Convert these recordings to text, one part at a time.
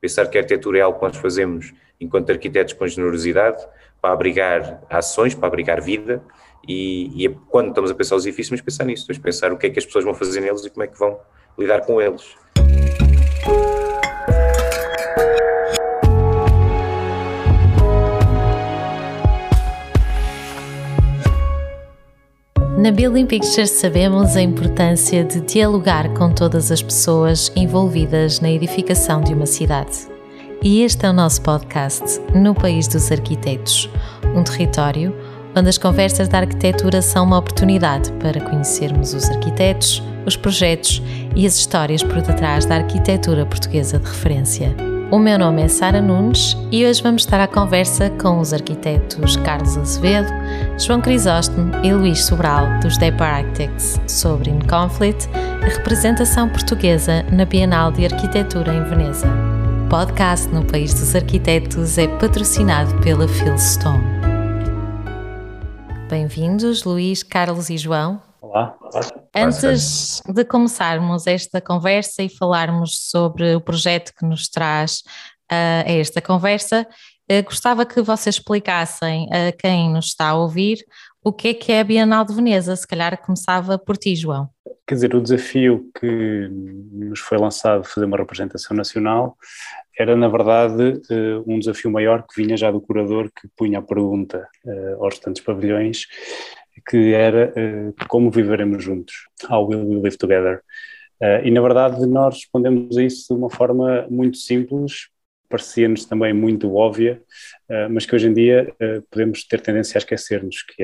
pensar que a arquitetura é algo que nós fazemos enquanto arquitetos com generosidade, para abrigar ações, para abrigar vida, e, e é quando estamos a pensar os edifícios, mas pensar nisso, pensar o que é que as pessoas vão fazer neles e como é que vão lidar com eles. Na Building Pictures sabemos a importância de dialogar com todas as pessoas envolvidas na edificação de uma cidade. E este é o nosso podcast No País dos Arquitetos, um território onde as conversas da arquitetura são uma oportunidade para conhecermos os arquitetos, os projetos e as histórias por detrás da arquitetura portuguesa de referência. O meu nome é Sara Nunes e hoje vamos estar à conversa com os arquitetos Carlos Azevedo, João Crisóstomo e Luís Sobral dos Depar Architects sobre In Conflict, a representação portuguesa na Bienal de Arquitetura em Veneza. O podcast no País dos Arquitetos é patrocinado pela Philstone. Bem-vindos, Luís, Carlos e João. Olá. Antes de começarmos esta conversa e falarmos sobre o projeto que nos traz uh, a esta conversa, uh, gostava que vocês explicassem a quem nos está a ouvir o que é que é a Bienal de Veneza. Se calhar começava por ti, João. Quer dizer, o desafio que nos foi lançado fazer uma representação nacional era, na verdade, uh, um desafio maior que vinha já do curador que punha a pergunta aos restantes pavilhões que era uh, como viveremos juntos, how will we live together? Uh, e na verdade nós respondemos a isso de uma forma muito simples, parecia-nos também muito óbvia, uh, mas que hoje em dia podemos ter tendência a esquecermos, que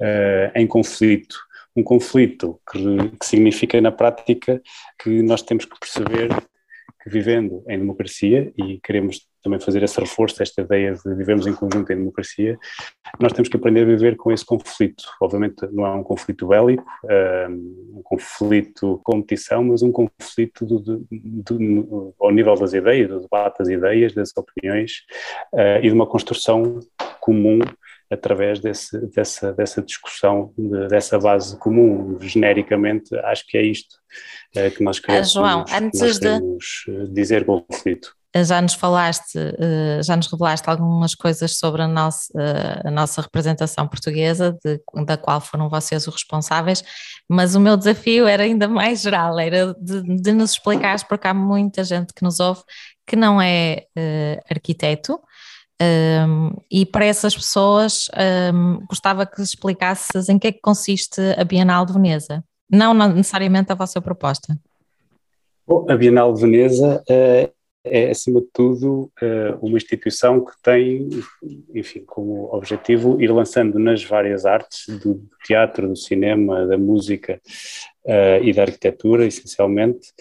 é em conflito. Um conflito que, que significa na prática que nós temos que perceber que vivendo em democracia, e queremos também fazer esse reforço, esta ideia de vivermos em conjunto em democracia, nós temos que aprender a viver com esse conflito. Obviamente não é um conflito bélico, um conflito de competição, mas um conflito do, do, do, ao nível das ideias, do debate das ideias, das opiniões uh, e de uma construção comum através desse, dessa, dessa discussão, de, dessa base comum. Genericamente, acho que é isto uh, que nós queremos, ah, João, antes nós queremos de... dizer conflito já nos falaste, eh, já nos revelaste algumas coisas sobre a nossa, eh, a nossa representação portuguesa, de, da qual foram vocês os responsáveis, mas o meu desafio era ainda mais geral, era de, de nos explicares, porque há muita gente que nos ouve que não é uh, arquiteto, um, ehm, e para essas pessoas um, ehm, gostava que explicasses em que é que consiste a Bienal de Veneza, não necessariamente a vossa proposta. Bom, a Bienal de Veneza uh, é, acima de tudo, eh, uma instituição que tem, enfim, como objetivo ir lançando nas várias artes, do teatro, do cinema, da música uh, e da arquitetura, essencialmente,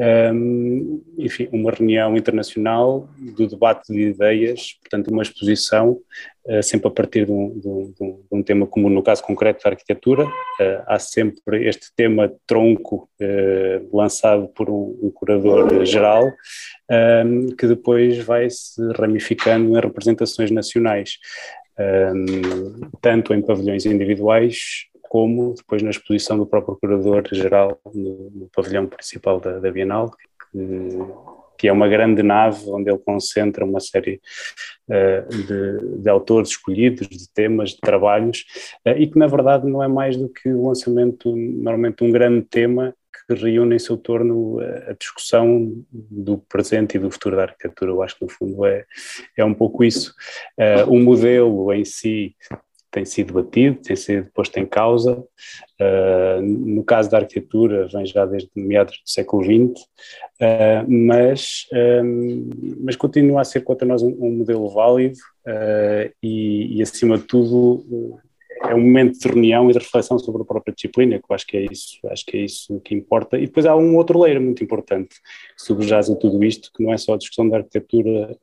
um, enfim, uma reunião internacional do debate de ideias, portanto, uma exposição, uh, sempre a partir de um, de, um, de um, tema comum, no caso concreto da arquitetura. Uh, há sempre este tema tronco uh, lançado por um, curador geral, que depois vai se ramificando em representações nacionais, tanto em pavilhões individuais como depois na exposição do próprio Curador-Geral no, no, pavilhão principal da, da Bienal, que, que, é uma grande nave onde ele concentra uma série uh, de, de, autores escolhidos, de temas, de trabalhos, uh, e que na verdade não é mais do que o lançamento, normalmente um grande tema que reúne em seu torno a discussão do presente e do futuro da arquitetura. Eu acho que, no fundo, é, é um pouco isso. Uh, o modelo em si tem sido batido, tem sido posto em causa. Uh, no caso da arquitetura, vem já desde meados do século XX, uh, ah, mas, um, mas continua a ser contra nós um, um modelo válido uh, e, e, acima de tudo, é um momento de reunião e de reflexão sobre a própria disciplina, que eu acho que é isso, acho que é isso que importa. E depois há um outro layer muito importante que subjaz a tudo isto, que não é só a discussão da arquitetura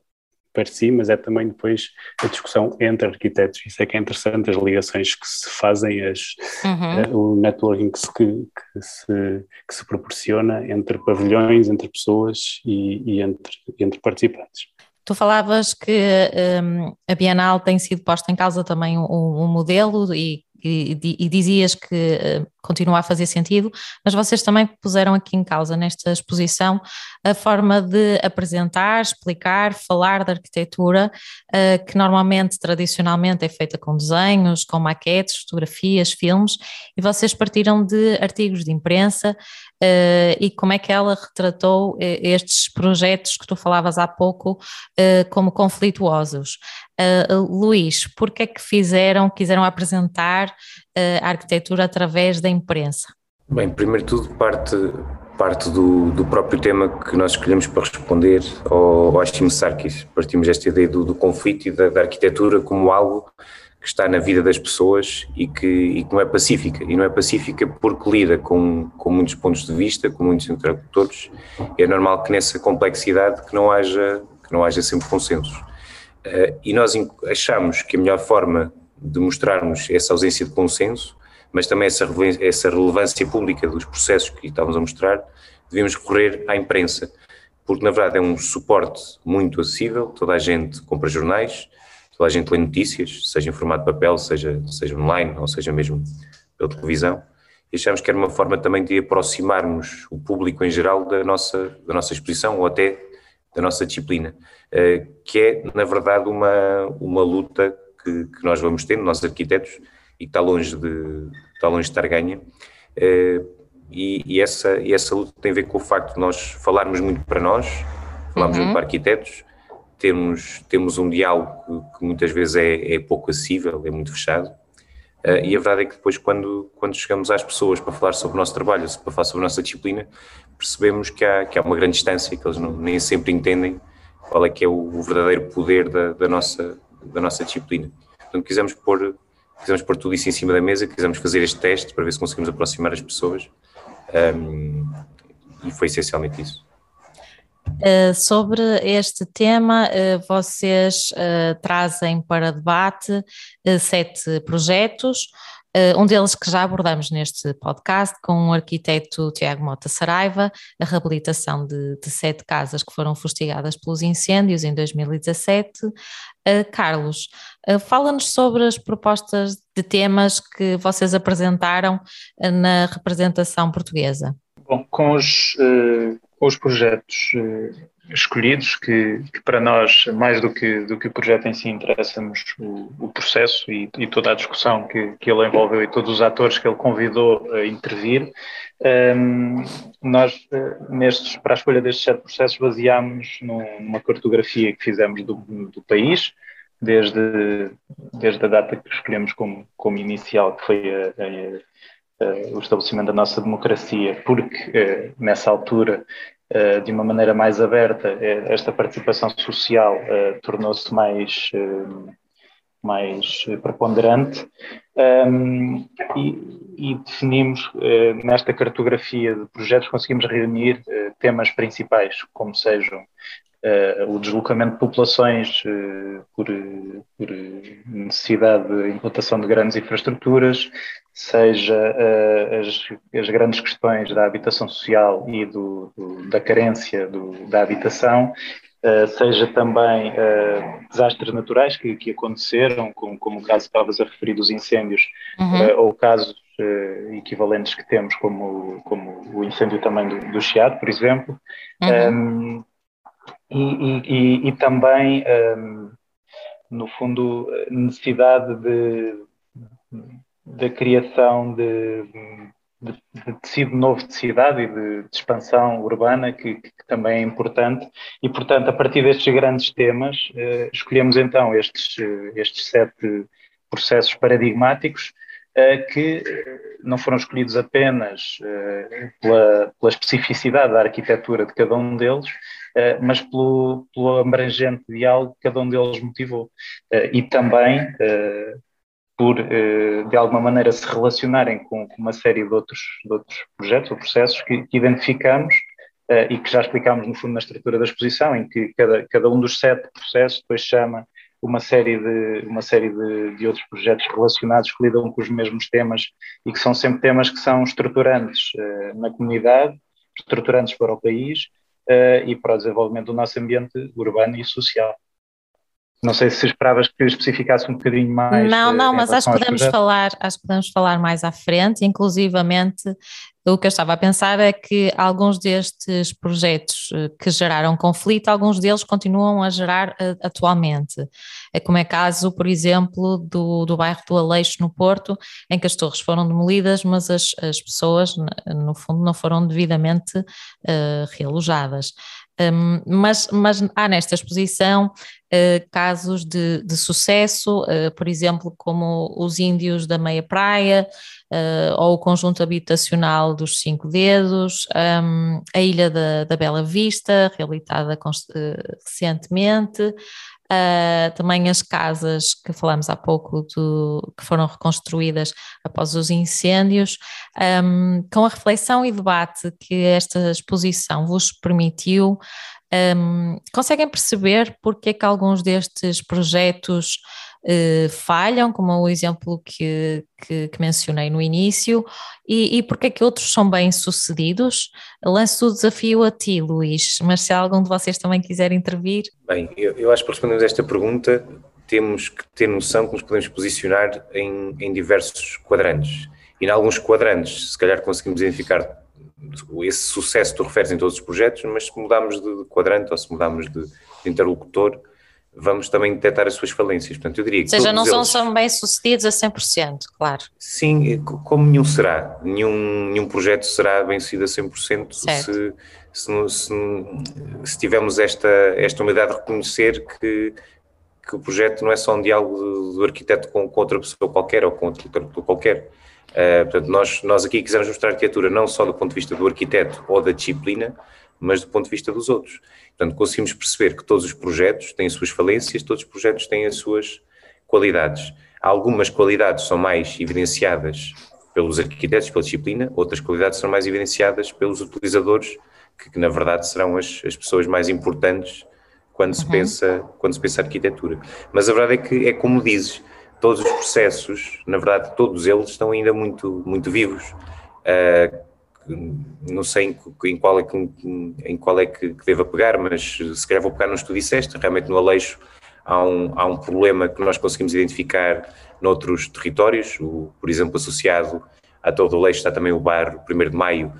per si, mas é também depois a discussão entre arquitetos. Isso é que é interessante, as ligações que se fazem, as, uhum. uh, o networking que se, que, que, se, que se proporciona entre pavilhões, entre pessoas e, e entre, entre participantes. Tu falavas que um, a Bienal tem sido posta em causa também um, um modelo e e, e, dizias que uh, continua a fazer sentido, mas vocês também puseram aqui em causa nesta exposição a forma de apresentar, explicar, falar da arquitetura, uh, que normalmente, tradicionalmente, é feita com desenhos, com maquetes, fotografias, filmes, e vocês partiram de artigos de imprensa uh, e como é que ela retratou estes projetos que tu falavas há pouco como conflituosos. Luís, por que é que fizeram, quiseram apresentar a arquitetura através da imprensa? Bem, primeiro tudo parte, parte do, do próprio tema que nós escolhemos para responder ao, ao Sarkis. Partimos desta ideia do, do conflito e da, da, arquitetura como algo que está na vida das pessoas e que, e que não é pacífica. E não é pacífica porque lida com, com muitos pontos de vista, com muitos interlocutores. É normal que nessa complexidade que não haja, que não haja sempre consensos. Uh, e nós achamos que a melhor forma de mostrarmos essa ausência de consenso, mas também essa, essa relevância pública dos processos que estávamos a mostrar, devíamos recorrer à imprensa, porque na verdade é um suporte muito acessível, toda a gente compra jornais, toda a gente lê notícias, seja em formato de papel, seja, seja online ou seja mesmo pela televisão, e achamos que era uma forma também de aproximarmos o público em geral da nossa, da nossa exposição ou até da nossa disciplina, eh, que é, na verdade, uma, uma luta que, que, nós vamos tendo, nós arquitetos, e que está longe de, está longe de estar ganha. Eh, e, e, essa, e essa luta tem a ver com o facto de nós falarmos muito para nós, falarmos uhum. muito para arquitetos, temos, temos um diálogo que, muitas vezes é, é, pouco acessível, é muito fechado. Uh, e a verdade é que depois, quando, quando chegamos às pessoas para falar sobre o nosso trabalho, para falar sobre a nossa disciplina, percebemos que há, que há uma grande distância, que eles não, nem sempre entendem qual é que é o, verdadeiro poder da, da, nossa, da nossa disciplina. Portanto, quisemos pôr, quisemos pôr tudo isso em cima da mesa, quisemos fazer este teste para ver se conseguimos aproximar as pessoas um, e foi essencialmente isso. Uh, sobre este tema, uh, vocês uh, trazem para debate sete projetos, um deles que já abordamos neste podcast com o arquiteto Tiago Mota Saraiva, a reabilitação de, de sete casas que foram fustigadas pelos incêndios em 2017. Carlos, fala-nos sobre as propostas de temas que vocês apresentaram na representação portuguesa. Bom, com os com os projetos uh, escolhidos, que, que, para nós, mais do que, do que o projeto em si, interessa-nos o, o, processo e, e, toda a discussão que, que ele envolveu e todos os atores que ele convidou a intervir. Um, nós, uh, nestes, para a escolha destes sete processos, baseámos numa cartografia que fizemos do, do país, desde, desde a data que escolhemos como, como inicial, que foi a, a o estabelecimento da nossa democracia, porque uh, nessa altura, de uma maneira mais aberta, esta participação social tornou-se mais, mais preponderante. Um, e, definimos nesta cartografia de projetos, conseguimos reunir temas principais, como sejam o deslocamento de populações uh, por, por, necessidade de implantação de grandes infraestruturas, seja uh, as, as, grandes questões da habitação social e do, do, da carência do, da habitação, seja também desastres naturais que, que aconteceram, como, como, o caso que estavas a referir dos incêndios, uhum. ou casos equivalentes que temos, como, como o incêndio também do, do Chiado, por exemplo. Uhum. Um, e, e, e também, um, no fundo, necessidade de, da criação de, de, de, tecido novo de cidade e de, de expansão urbana, que, que, também é importante. E, portanto, a partir destes grandes temas, uh, escolhemos então estes, estes sete processos paradigmáticos que não foram escolhidos apenas uh, pela, pela especificidade da arquitetura de cada um deles, eh, mas pelo, pelo abrangente diálogo que cada um deles motivou. Eh, e também eh, por, de alguma maneira, se relacionarem com, uma série de outros, de outros projetos ou processos que, que identificamos e que já explicámos, no fundo, na estrutura da exposição, em que cada, cada um dos sete processos depois chama uma série de, uma série de, de, outros projetos relacionados que lidam com os mesmos temas e que são sempre temas que são estruturantes uh, na comunidade, estruturantes para o país uh, e para o desenvolvimento do nosso ambiente urbano e social. Não sei se esperavas que especificasse um bocadinho mais. Não, não, mas acho que podemos falar, acho que podemos falar mais à frente, inclusivamente o que eu estava a pensar é que alguns destes projetos eh, que geraram conflito, alguns deles continuam a gerar uh, atualmente. É como é caso, por exemplo, do, do bairro do Aleixo, no Porto, em que as torres foram demolidas, mas as, as pessoas, no fundo, não foram devidamente uh, realojadas. Um, mas, mas há nesta exposição uh, casos de, de sucesso, uh, por exemplo, como os índios da meia praia, uh, ou o conjunto habitacional dos Cinco Dedos, um, a Ilha da, da Bela Vista, reabilitada recentemente, Uh, também as casas que falamos há pouco do, que foram reconstruídas após os incêndios, um, com a reflexão e debate que esta exposição vos permitiu, um, conseguem perceber porque é que alguns destes projetos uh, falham, como o exemplo que, que, que mencionei no início, e, e porque é que outros são bem-sucedidos? Lanço o desafio a ti, Luís, mas se algum de vocês também quiser intervir. Bem, eu, eu acho que respondemos esta pergunta, temos que ter noção que nos podemos posicionar em, em diversos quadrantes. E em alguns quadrantes, se calhar conseguimos identificar esse sucesso tu referes em todos os projetos, mas se mudarmos de quadrante ou se mudarmos de, de interlocutor, vamos também detectar as suas falências. Portanto, eu diria que. Ou seja, não eles, são bem sucedidos a 100%, claro. Sim, como nenhum será. Nenhum, nenhum projeto será bem sucedido a 100% se, se, se, se tivermos esta, esta humildade de reconhecer que, que o projeto não é só um diálogo do, do arquiteto com, com, outra pessoa qualquer ou com outro qualquer. Uh, portanto, nós, nós aqui quisemos mostrar arquitetura não só do ponto de vista do arquiteto ou da disciplina, mas do ponto de vista dos outros. Portanto, conseguimos perceber que todos os projetos têm as suas falências, todos os projetos têm as suas qualidades. Algumas qualidades são mais evidenciadas pelos arquitetos, pela disciplina, outras qualidades são mais evidenciadas pelos utilizadores, que, que na verdade serão as, as pessoas mais importantes quando se, uhum. pensa, quando se pensa arquitetura. Mas a verdade é que é como dizes, todos os processos, na verdade todos eles estão ainda muito, muito vivos. Uh, não sei em, qual é que, em qual é que, que deva pegar, mas se calhar vou pegar no que tu disseste, realmente no Aleixo há um, há um problema que nós conseguimos identificar noutros territórios, o, por exemplo, associado a todo o Aleixo está também o bar 1 de Maio,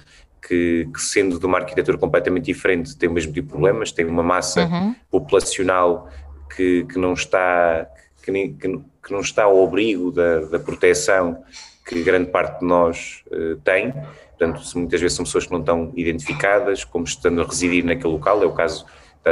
que, que, sendo de uma arquitetura completamente diferente tem o mesmo tipo de problemas, tem uma massa uhum. populacional que, que não está que, que, não está ao abrigo da, da proteção que grande parte de nós uh, tem portanto, muitas vezes são pessoas que não estão identificadas como estando a residir naquele local, é o caso,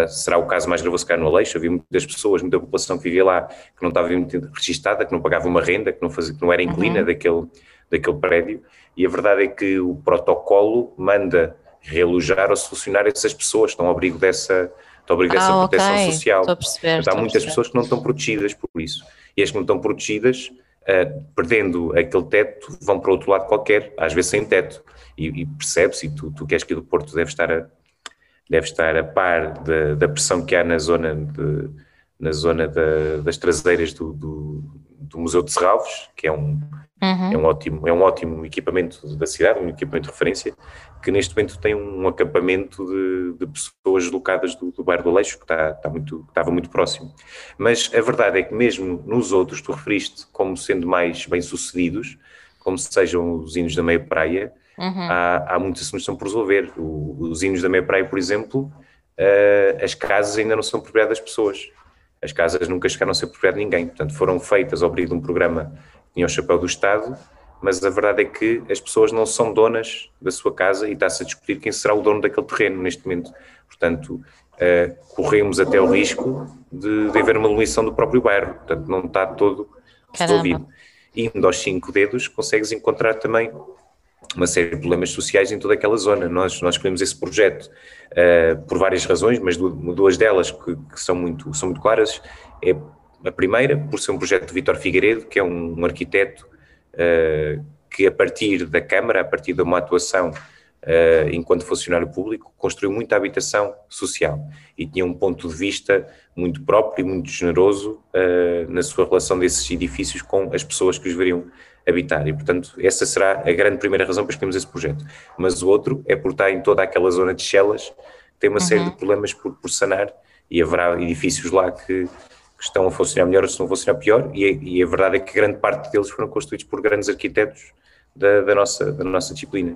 será o caso mais gravoso cá no Aleixo, havia muitas pessoas, muita população que vivia lá, que não estava registada, que não pagava uma renda, que não, fazia, que não era inclina uhum. daquele, daquele prédio, e a verdade é que o protocolo manda realojar ou solucionar essas pessoas, estão ao abrigo dessa, estão ao abrigo dessa ah, proteção okay. social. Perceber, há muitas pessoas que não estão protegidas por isso, e as que não estão protegidas, uh, perdendo aquele teto, vão para outro lado qualquer, às vezes sem teto. E, e percebe-se, e tu, tu que és aqui do Porto deve estar a, deve estar a par da, da pressão que há na zona, de, na zona da, das traseiras do, do, do, Museu de Serralves, que é um, uhum. é, um ótimo, é um ótimo equipamento da cidade, um equipamento de referência, que neste momento tem um acampamento de, de pessoas deslocadas do, do bairro do Aleixo, que está, está muito, estava muito próximo. Mas a verdade é que mesmo nos outros, tu referiste como sendo mais bem-sucedidos, como sejam os hinos da meia praia, Uhum. Há, há muitos assuntos que estão por resolver. O, os hinos da meia praia, por exemplo, uh, as casas ainda não são propriedade das pessoas. As casas nunca chegaram a ser propriedade de ninguém. Portanto, foram feitas ao abrigo de um programa que tinha o chapéu do Estado, mas a verdade é que as pessoas não são donas da sua casa e está-se a discutir quem será o dono daquele terreno neste momento. Portanto, uh, corremos até o risco de, de haver uma demolição do próprio bairro. Portanto, não está todo resolvido. Indo aos cinco dedos, consegues encontrar também uma série de problemas sociais em toda aquela zona. Nós, nós escolhemos esse projeto uh, por várias razões, mas duas delas que, que, são, muito, são muito claras. É a primeira, por ser um projeto de Vítor Figueiredo, que é um, um arquiteto uh, que, a partir da Câmara, a partir de uma atuação uh, enquanto funcionário público, construiu muita habitação social e tinha um ponto de vista muito próprio e muito generoso na sua relação desses edifícios com as pessoas que os veriam habitar. E, portanto, essa será a grande primeira razão para escolhermos esse projeto. Mas o outro é por estar em toda aquela zona de Chelas, tem uma uhum. série de problemas por, por sanar e haverá edifícios lá que, que estão a funcionar melhor ou se não a funcionar pior, e, e, a verdade é que grande parte deles foram construídos por grandes arquitetos da, da nossa, da nossa disciplina.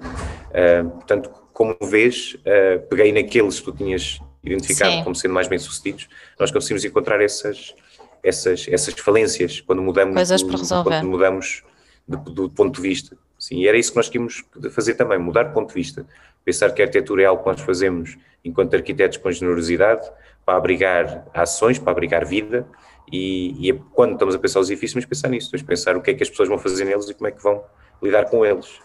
Uh, portanto, como vês, uh, peguei naqueles que tu tinhas identificado Sim. como sendo mais bem-sucedidos, nós conseguimos encontrar essas, essas, essas falências quando mudamos, Coisas para resolver. quando mudamos do ponto de vista. Sim, e era isso que nós queríamos fazer também, mudar de ponto de vista. Pensar que a arquitetura é algo que nós fazemos enquanto arquitetos com generosidade, para abrigar ações, para abrigar vida, e, e quando estamos a pensar os edifícios, mas pensar nisso, depois pensar o que é que as pessoas vão fazer neles e como é que vão lidar com eles.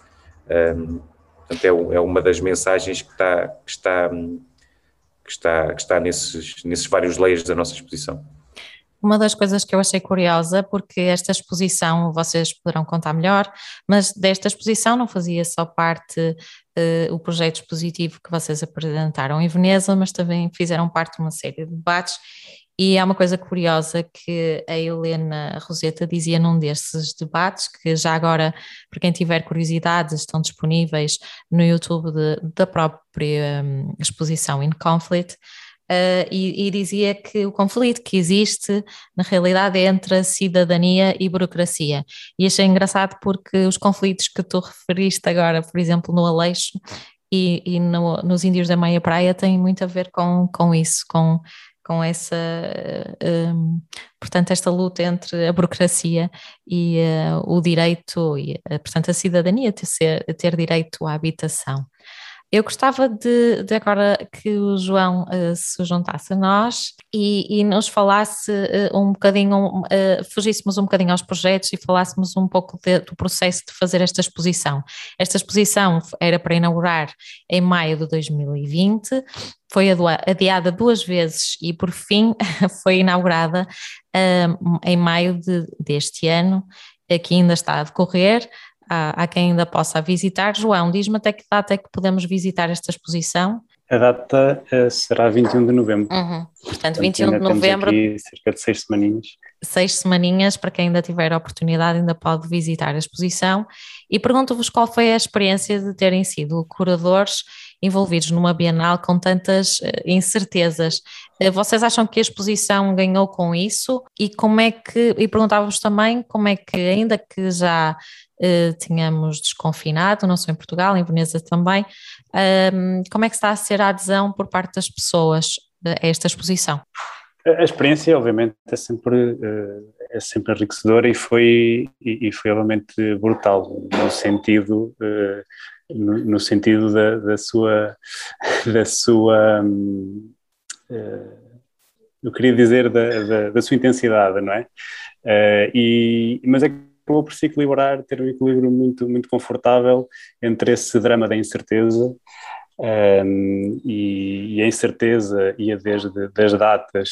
Um, portanto, é, é, uma das mensagens que está, que está, que está, que está nesses, nesses vários layers da nossa exposição. Uma das coisas que eu achei curiosa, porque esta exposição, vocês poderão contar melhor, mas desta exposição não fazia só parte uh, o projeto expositivo que vocês apresentaram em Veneza, mas também fizeram parte de uma série de debates. E há uma coisa curiosa que a Helena Roseta dizia num desses debates, que já agora, para quem tiver curiosidade, estão disponíveis no YouTube de, da própria um, exposição In Conflict, uh, e, e, dizia que o conflito que existe, na realidade, é entre cidadania e burocracia. E achei engraçado porque os conflitos que tu referiste agora, por exemplo, no Aleixo, e, e no, nos Índios da Meia Praia têm muito a ver com, com isso, com com essa, um, portanto, esta luta entre a burocracia e uh, o direito, e, uh, portanto, a cidadania ter, ser, ter direito à habitação. Eu gostava de, de agora que o João uh, se juntasse a nós e, e nos falasse uh, um bocadinho, uh, fugíssemos um bocadinho aos projetos e falássemos um pouco de, do processo de fazer esta exposição. Esta exposição era para inaugurar em maio de 2020, foi adiada duas vezes e por fim foi inaugurada em maio de, deste ano, que ainda está a decorrer há, há quem ainda possa visitar. João, diz-me até que data é que podemos visitar esta exposição? A data uh, será 21 de novembro. Uhum. Portanto, 21 de novembro. Aqui cerca de seis semaninhas. Seis semaninhas, para quem ainda tiver a oportunidade, ainda pode visitar a exposição. E pergunto-vos qual foi a experiência de terem sido curadores envolvidos numa Bienal com tantas uh, incertezas. Uh, vocês acham que a exposição ganhou com isso? E como é que, e perguntava-vos também como é que, ainda que já uh, tínhamos desconfinado, não só em Portugal, em Veneza também. Como é que está a ser a adesão por parte das pessoas a esta exposição? A experiência, obviamente, é sempre, uh, é sempre enriquecedora e foi, e, foi, obviamente, brutal, no sentido, uh, no, sentido da, da sua, da sua um, eu queria dizer da, da, da, sua intensidade, não é? e, mas é acabou por se equilibrar, ter um equilíbrio muito, muito confortável entre esse drama da incerteza um, e, e, a incerteza ia desde das datas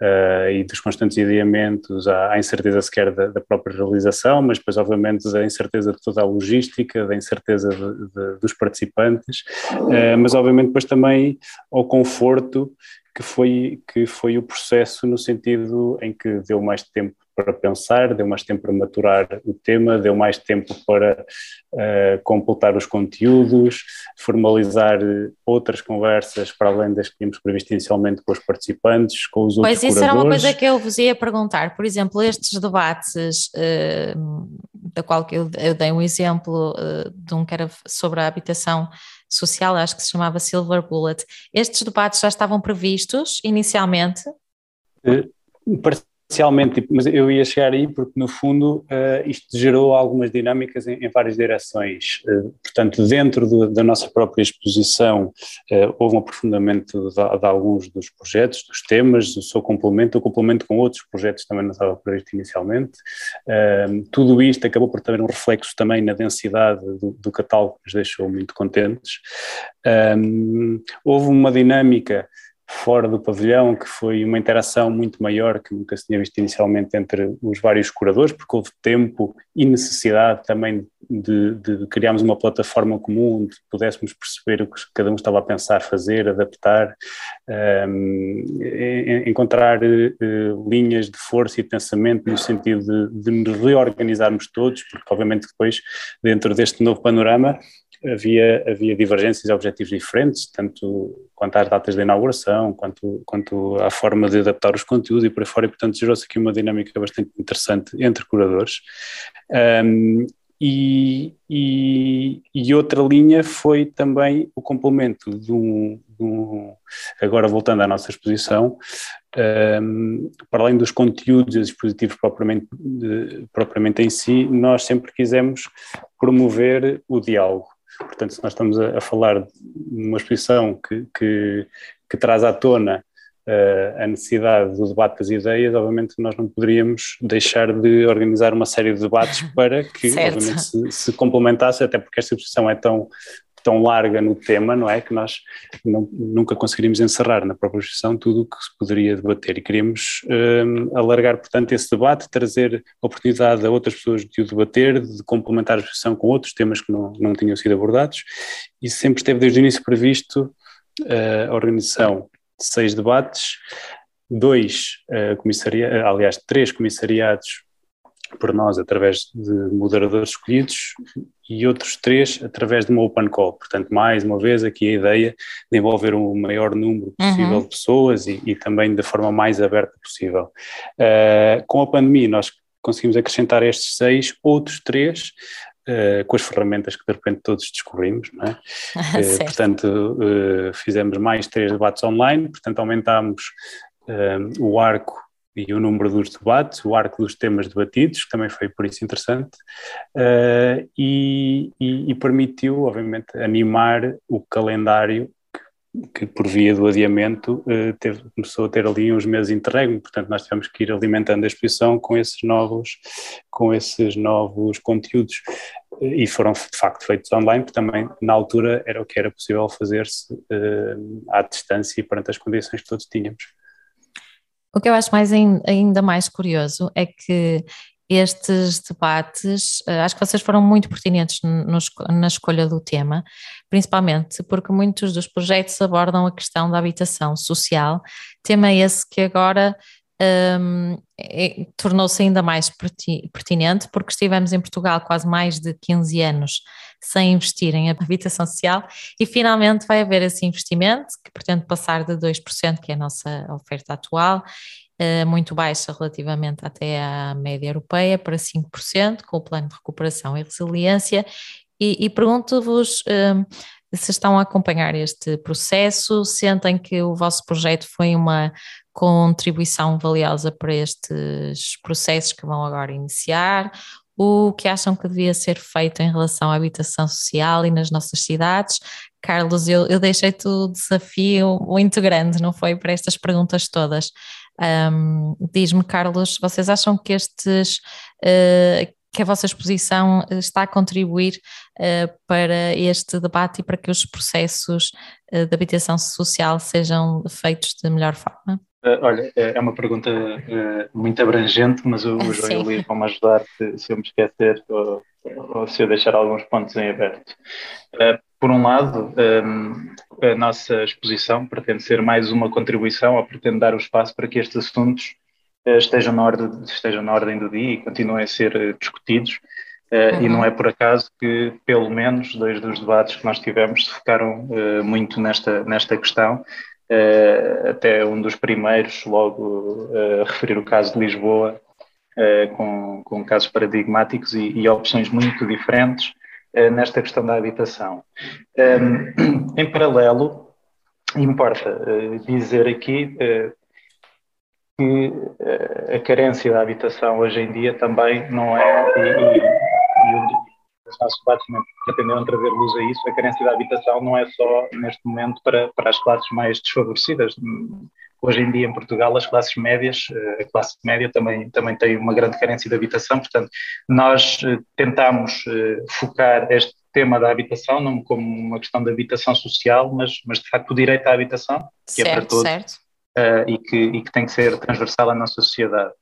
uh, e dos constantes adiamentos à, à incerteza sequer da, da, própria realização, mas depois obviamente a incerteza de toda a logística, da incerteza de, de, dos participantes, uh, mas obviamente depois também ao conforto que foi, que foi o processo no sentido em que deu mais tempo para pensar, deu mais tempo para maturar o tema, deu mais tempo para uh, completar os conteúdos, formalizar outras conversas para além das que tínhamos previsto inicialmente com os participantes, com os outros Pois isso era uma coisa que eu vos ia perguntar, por exemplo, estes debates, uh, da qual eu, eu, dei um exemplo uh, de um que era sobre a habitação social, acho que se chamava Silver Bullet, estes debates já estavam previstos inicialmente? Especialmente, mas eu ia chegar aí porque no fundo uh, isto gerou algumas dinâmicas em, várias direções. Uh, portanto, dentro da nossa própria exposição uh, houve um aprofundamento de, de, alguns dos projetos, dos temas, do seu complemento, o complemento com outros projetos também não estava previsto inicialmente. tudo isto acabou por ter um reflexo também na densidade do, do catálogo que nos deixou muito contentes. Houve uma dinâmica fora do pavilhão, que foi uma interação muito maior que nunca se tinha visto inicialmente entre os vários curadores, porque houve tempo e necessidade também de, de criarmos uma plataforma comum onde pudéssemos perceber o que cada um estava a pensar fazer, adaptar, um, encontrar uh, linhas de força e pensamento no sentido de, de nos reorganizarmos todos, porque obviamente depois, dentro deste novo panorama, havia, havia divergências e objetivos diferentes, tanto quanto às datas de inauguração, quanto, quanto à forma de adaptar os conteúdos e por aí fora, e portanto gerou-se aqui uma dinâmica bastante interessante entre curadores. Um, e, e, e, outra linha foi também o complemento de um, de um agora voltando à nossa exposição, um, para além dos conteúdos e dispositivos propriamente, de, propriamente em si, nós sempre quisemos promover o diálogo. Portanto, se nós estamos a, a falar de uma exposição que, que, que traz à tona uh, a necessidade do debate das ideias, obviamente nós não poderíamos deixar de organizar uma série de debates para que, obviamente, se, se complementasse, até porque esta exposição é tão tão larga no tema, não é? Que nós não, nunca conseguiríamos encerrar na própria exposição tudo o que se poderia debater e queríamos um, alargar, portanto, esse debate, trazer oportunidade a outras pessoas de o debater, de complementar a exposição com outros temas que não, não tinham sido abordados e sempre esteve desde o início previsto uh, a organização de seis debates, dois uh, comissariados, aliás, três comissariados por nós através de moderadores escolhidos e outros três através de uma open call. Portanto, mais uma vez aqui a ideia de envolver o maior número possível uhum. de pessoas e, e, também da forma mais aberta possível. Uh, com a pandemia nós conseguimos acrescentar estes seis, outros três Uh, com as ferramentas que de repente todos descobrimos, não é? uh, portanto, uh, fizemos mais três debates online, portanto aumentámos o arco e o número dos debates, o arco dos temas debatidos, que também foi por isso interessante, uh, e, e, e, permitiu, obviamente, animar o calendário que, que por via do adiamento, uh, teve, começou a ter ali uns meses interregno, portanto nós tivemos que ir alimentando a exposição com esses novos, com esses novos conteúdos, e foram de facto feitos online, porque também na altura era o que era possível fazer-se uh, à distância e perante as condições que todos tínhamos. O que eu acho mais ainda mais curioso é que estes debates, eh, acho que vocês foram muito pertinentes na escolha do tema, principalmente porque muitos dos projetos abordam a questão da habitação social, tema esse que agora um, é, tornou-se ainda mais pertinente porque estivemos em Portugal quase mais de 15 anos sem investir em habitação social e finalmente vai haver esse investimento que pretende passar de 2%, que é a nossa oferta atual, uh, muito baixa relativamente até à média europeia, para 5%, com o plano de recuperação e resiliência. E, e pergunto-vos. Se estão a acompanhar este processo, sentem que o vosso projeto foi uma contribuição valiosa para estes processos que vão agora iniciar? O que acham que devia ser feito em relação à habitação social e nas nossas cidades? Carlos, eu, eu deixei-te o desafio muito grande, não foi? Para estas perguntas todas. Um, Diz-me, Carlos, vocês acham que estes. Uh, que a vossa exposição está a contribuir uh, para este debate e para que os processos uh, de habitação social sejam feitos de melhor forma? Uh, olha, é, é uma pergunta muito abrangente, mas o, o João e o Luís vão-me ajudar se, se, eu me esquecer ou, ou, se eu deixar alguns pontos em aberto. Por um lado, um, a nossa exposição pretende ser mais uma contribuição ou pretende dar o espaço para que estes assuntos estejam, na ordem, estejam na ordem do dia e continuem a ser discutidos. Uhum. E não é por acaso que, pelo menos, dois dos debates que nós tivemos se focaram muito nesta, nesta questão até um dos primeiros, logo uh, referir o caso de Lisboa, com, com casos paradigmáticos e, e opções muito diferentes nesta questão da habitação. Em paralelo, importa dizer aqui que a carência da habitação hoje em dia também não é, e, e, e os nossos debates pretenderam trazer luz a isso, a carência de habitação não é só neste momento para, para as classes mais desfavorecidas. Hoje em dia em Portugal as classes médias, eh, a classe média também, também tem uma grande carência de habitação, portanto nós eh, tentamos eh, focar este tema da habitação não como uma questão de habitação social, mas, mas de facto o direito à habitação, que certo, é para todos. Certo. Uh, e, que, e que tem que ser transversal à nossa sociedade.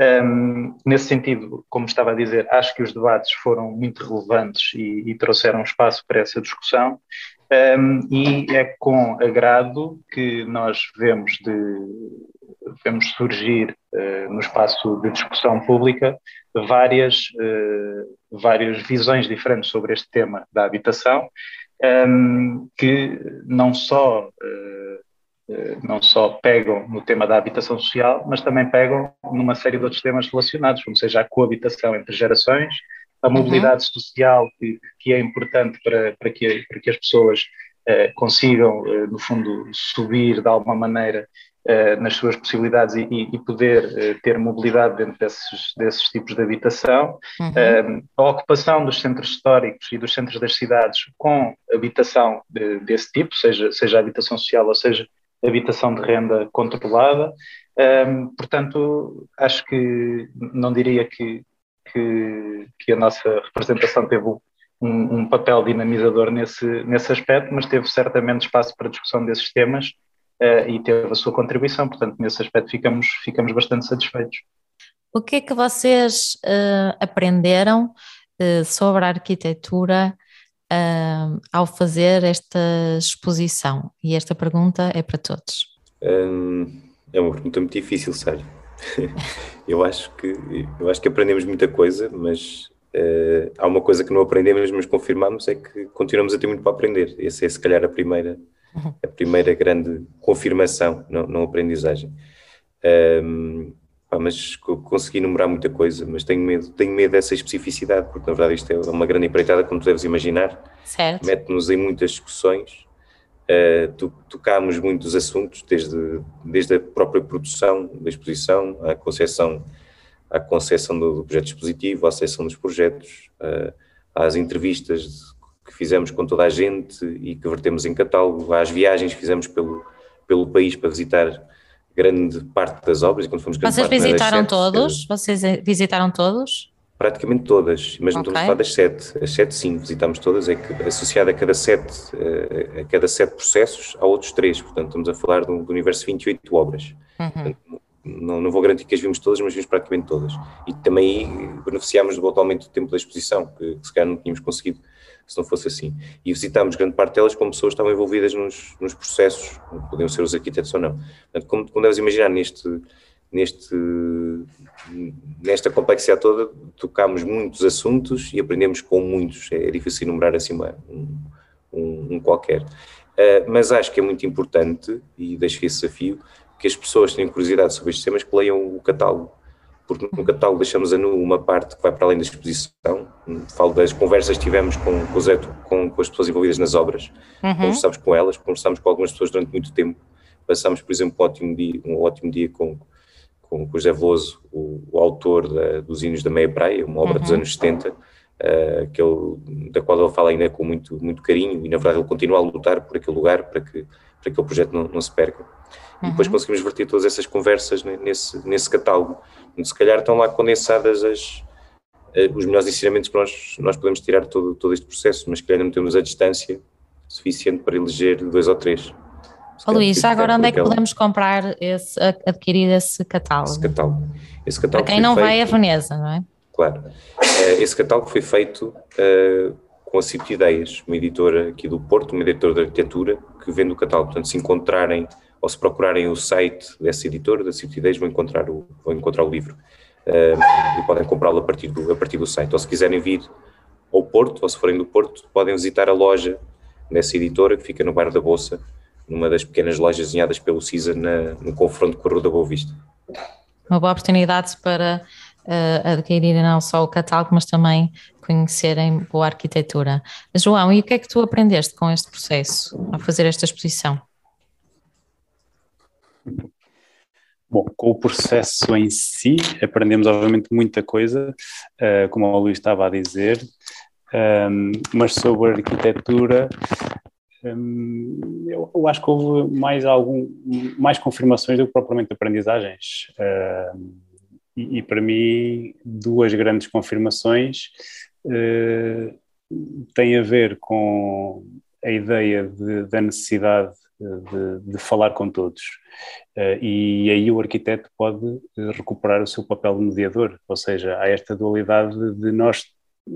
Um, nesse sentido, como estava a dizer, acho que os debates foram muito relevantes e, e trouxeram espaço para essa discussão. Um, e é com agrado que nós vemos, de, vemos surgir uh, no espaço de discussão pública várias, uh, várias visões diferentes sobre este tema da habitação, um, que não só, uh, não só pegam no tema da habitação social, mas também pegam numa série de outros temas relacionados, como seja a coabitação entre gerações, a mobilidade uhum. social, que, que, é importante para, para, que, para que as pessoas uh, consigam, uh, no fundo, subir de alguma maneira uh, nas suas possibilidades e, e poder ter mobilidade dentro desses, desses tipos de habitação. Uhum. a ocupação dos centros históricos e dos centros das cidades com habitação de, desse tipo, seja, seja habitação social ou seja habitação de renda controlada. Um, portanto, acho que não diria que, que, que a nossa representação teve um, um, papel dinamizador nesse, nesse aspecto, mas teve certamente espaço para discussão desses temas uh, e teve a sua contribuição, portanto, nesse aspecto ficamos, ficamos bastante satisfeitos. O que é que vocês uh, aprenderam uh, sobre a arquitetura ao fazer esta exposição? E esta pergunta é para todos. É uma pergunta muito difícil, sério. eu acho que eu acho que aprendemos muita coisa, mas uh, há uma coisa que não aprendemos, mas confirmamos é que continuamos a ter muito para aprender. Essa é se calhar a primeira a primeira grande confirmação, não, não aprendizagem. Um, pá, mas consegui enumerar muita coisa, mas tenho medo, tenho medo dessa especificidade, porque na verdade isto é uma grande empreitada, como tu deves imaginar. Mete-nos em muitas discussões Uh, tocámos muitos assuntos, desde, desde a própria produção da exposição, à concepção, à concepção do, do projeto expositivo, à seleção dos projetos, uh, às entrevistas que fizemos com toda a gente e que vertemos em catálogo, às viagens que fizemos pelo, pelo país para visitar grande parte das obras. E quando fomos Vocês visitaram todos? Vocês visitaram todos? Praticamente todas, mas não okay. estamos a falar das sete. As sete, sim, visitámos todas, é que associada a cada sete, eh, a cada sete processos, há outros três, portanto estamos a falar do, do universo 28 obras. Uhum. Portanto, não, não vou garantir que as vimos todas, mas vimos praticamente todas. E também beneficiámos do aumento do tempo da exposição, que, que se calhar não tínhamos conseguido se não fosse assim. E visitámos grande parte delas com pessoas que estavam envolvidas nos, nos processos, podiam ser os arquitetos ou não. Portanto, como, como deves imaginar, neste neste, nesta complexidade toda, tocámos muitos assuntos e aprendemos com muitos. É, difícil enumerar assim um, um, um qualquer. Uh, mas acho que é muito importante, e deixo esse desafio, que as pessoas tenham curiosidade sobre estes temas, que leiam o catálogo. Porque no catálogo deixamos a nu uma parte que vai para além da exposição. Falo das conversas que tivemos com, com, com, com as pessoas envolvidas nas obras. Uhum. Conversámos com elas, conversámos com algumas pessoas durante muito tempo. Passámos, por exemplo, um ótimo dia, um ótimo dia com, com, o José Veloso, o, o autor da, dos Hinos da Meia Praia, uma obra uhum. dos anos 70, uh, que ele, da qual ele fala ainda com muito, muito carinho e, na verdade, ele continua a lutar por aquele lugar para que, para que aquele projeto não, não se perca. Uhum. E depois uhum. conseguimos verter todas essas conversas nesse, nesse catálogo, se calhar estão lá condensadas as, eh, os melhores ensinamentos que nós, nós podemos tirar todo, todo este processo, mas que calhar não temos a distância suficiente para eleger dois ou três. Oh, Luís, já agora onde é que podemos comprar esse, adquirir esse catálogo? Esse catálogo. Esse catálogo Para quem não feito, vai a Veneza, não é? Claro. Uh, esse catálogo foi feito uh, com a Cito Ideias, uma editora aqui do Porto, uma editora de arquitetura, que vende o catálogo. Portanto, se encontrarem ou se procurarem o site dessa editora, da Cito Ideias, vão encontrar o, vão encontrar o livro. Uh, e podem comprá-lo a, partir do, a partir do site. Ou se quiserem vir ao Porto, ou se forem do Porto, podem visitar a loja dessa editora, que fica no bairro da Bolsa, numa das pequenas lojas desenhadas pelo CISA na, no confronto com a Rua da Boa Vista. Uma boa oportunidade para uh, adquirirem não só o catálogo, mas também conhecerem boa arquitetura. João, e o que é que tu aprendeste com este processo, a fazer esta exposição? Bom, com o processo em si, aprendemos obviamente muita coisa, uh, como o Luís estava a dizer, um, ehm, mas sobre arquitetura Hum, eu, eu, acho que houve mais algum mais confirmações do que propriamente aprendizagens hum, e, e, para mim duas grandes confirmações uh, têm a ver com a ideia de, da necessidade de, de, falar com todos uh, e aí o arquiteto pode recuperar o seu papel de mediador, ou seja, há esta dualidade de nós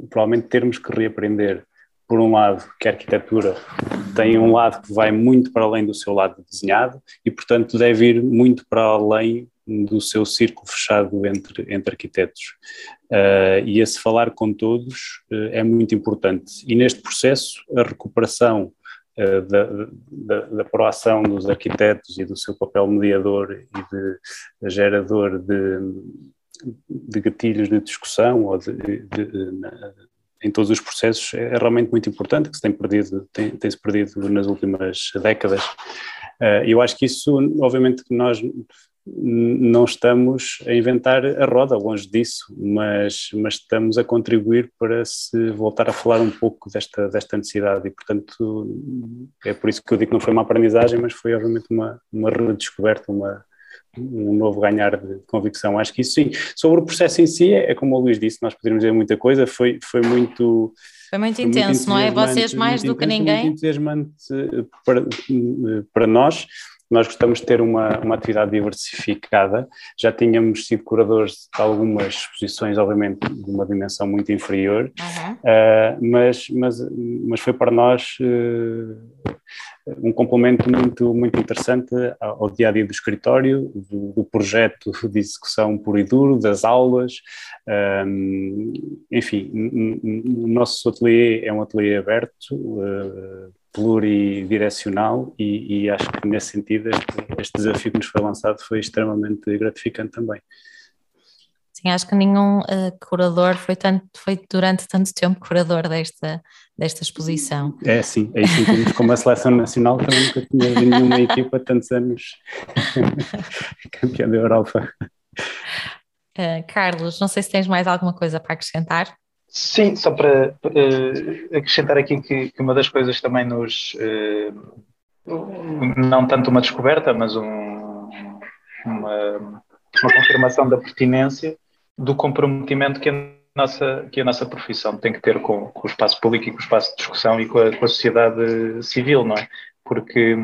provavelmente termos que reaprender por um lado, que a arquitetura tem um lado que vai muito para além do seu lado desenhado e, portanto, deve ir muito para além do seu círculo fechado entre, entre arquitetos. Uh, e esse falar com todos uh, é muito importante. E neste processo, a recuperação da, da, da, proação dos arquitetos e do seu papel mediador e de gerador de, de gatilhos de discussão ou de, de, em todos os processos é realmente muito importante, que se tem perdido, tem, tem se perdido nas últimas décadas. eu acho que isso, obviamente, nós não estamos a inventar a roda, longe disso, mas, mas estamos a contribuir para se voltar a falar um pouco desta, desta necessidade e, portanto, é por isso que eu digo que não foi uma aprendizagem, mas foi obviamente uma, uma redescoberta, uma, um novo ganhar de convicção. Acho que isso sim. Sobre o processo em si, é, é como o Luís disse, nós poderíamos dizer muita coisa, foi, foi muito... Foi muito foi intenso, muito não é? Vocês mais do que ninguém? Muito entusiasmante eh, para, eh, para nós, nós gostamos de ter uma, uma atividade diversificada. Já tínhamos sido curadores de algumas exposições, obviamente, de uma dimensão muito inferior, uhum. uh, mas, mas, mas foi para nós uh, um complemento muito, muito interessante ao, dia a dia do escritório, do, do, projeto de execução puro e duro, das aulas. Um, enfim, o nosso ateliê é um ateliê aberto. Uh, pluridirecional e, e, acho que nesse sentido este, este, desafio que nos foi lançado foi extremamente gratificante também. Sim, acho que nenhum uh, curador foi, tanto, foi durante tanto tempo curador desta, desta exposição. É, sim, é isso como a seleção nacional também nunca tinha nenhuma equipa tantos anos campeã da Europa. Uh, Carlos, não sei se tens mais alguma coisa para acrescentar. Sim, só para uh, acrescentar aqui que, que, uma das coisas também nos. Uh, não tanto uma descoberta, mas um, uma, uma, confirmação da pertinência do comprometimento que a nossa, que a nossa profissão tem que ter com, com o espaço público e com o espaço de discussão e com a, com a sociedade civil, não é? Porque,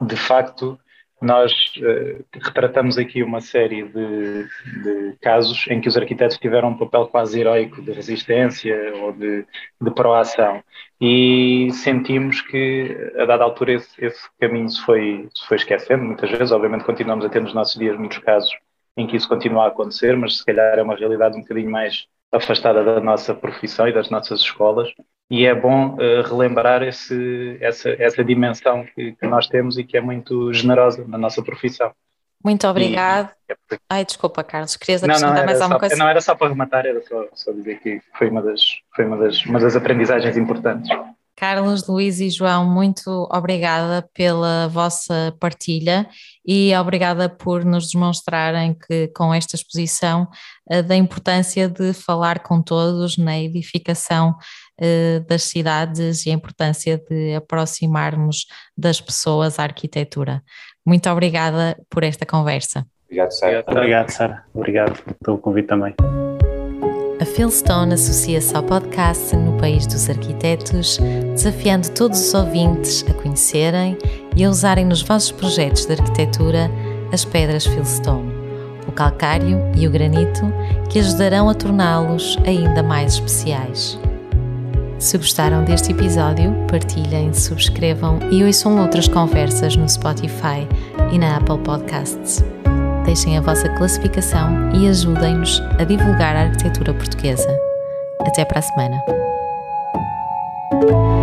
de facto, nós uh, retratamos aqui uma série de, de, casos em que os arquitetos tiveram um papel quase heroico de resistência ou de, de proação. E sentimos que a dada altura esse, esse caminho se foi, se foi esquecendo muitas vezes, obviamente continuamos a ter nos nossos dias muitos casos em que isso continua a acontecer, mas se calhar é uma realidade um bocadinho mais afastada da nossa profissão e das nossas escolas e é bom uh, relembrar esse, essa, essa dimensão que, que, nós temos e que é muito generosa na nossa profissão. Muito obrigado. E, é Ai, desculpa, Carlos, querias acrescentar não, não mais alguma coisa? Não, era só para rematar, era só, só dizer que foi uma das, foi uma das, uma das aprendizagens importantes. Carlos, Luís e João, muito obrigada pela vossa partilha e obrigada por nos demonstrarem que com esta exposição eh, da importância de falar com todos na edificação das cidades e a importância de aproximarmos das pessoas à arquitetura. Muito obrigada por esta conversa. Obrigado, Sara. Obrigado, Sara. Obrigado pelo convite também. A Philstone associa-se ao podcast No País dos Arquitetos, desafiando todos os ouvintes a conhecerem e a usarem nos vossos projetos de arquitetura as pedras Philstone, o calcário e o granito, que ajudarão a torná-los ainda mais especiais. Se gostaram deste episódio, partilhem, subscrevam e ouçam outras conversas no Spotify e na Apple Podcasts. Deixem a vossa classificação e ajudem-nos a divulgar a arquitetura portuguesa. Até para a semana!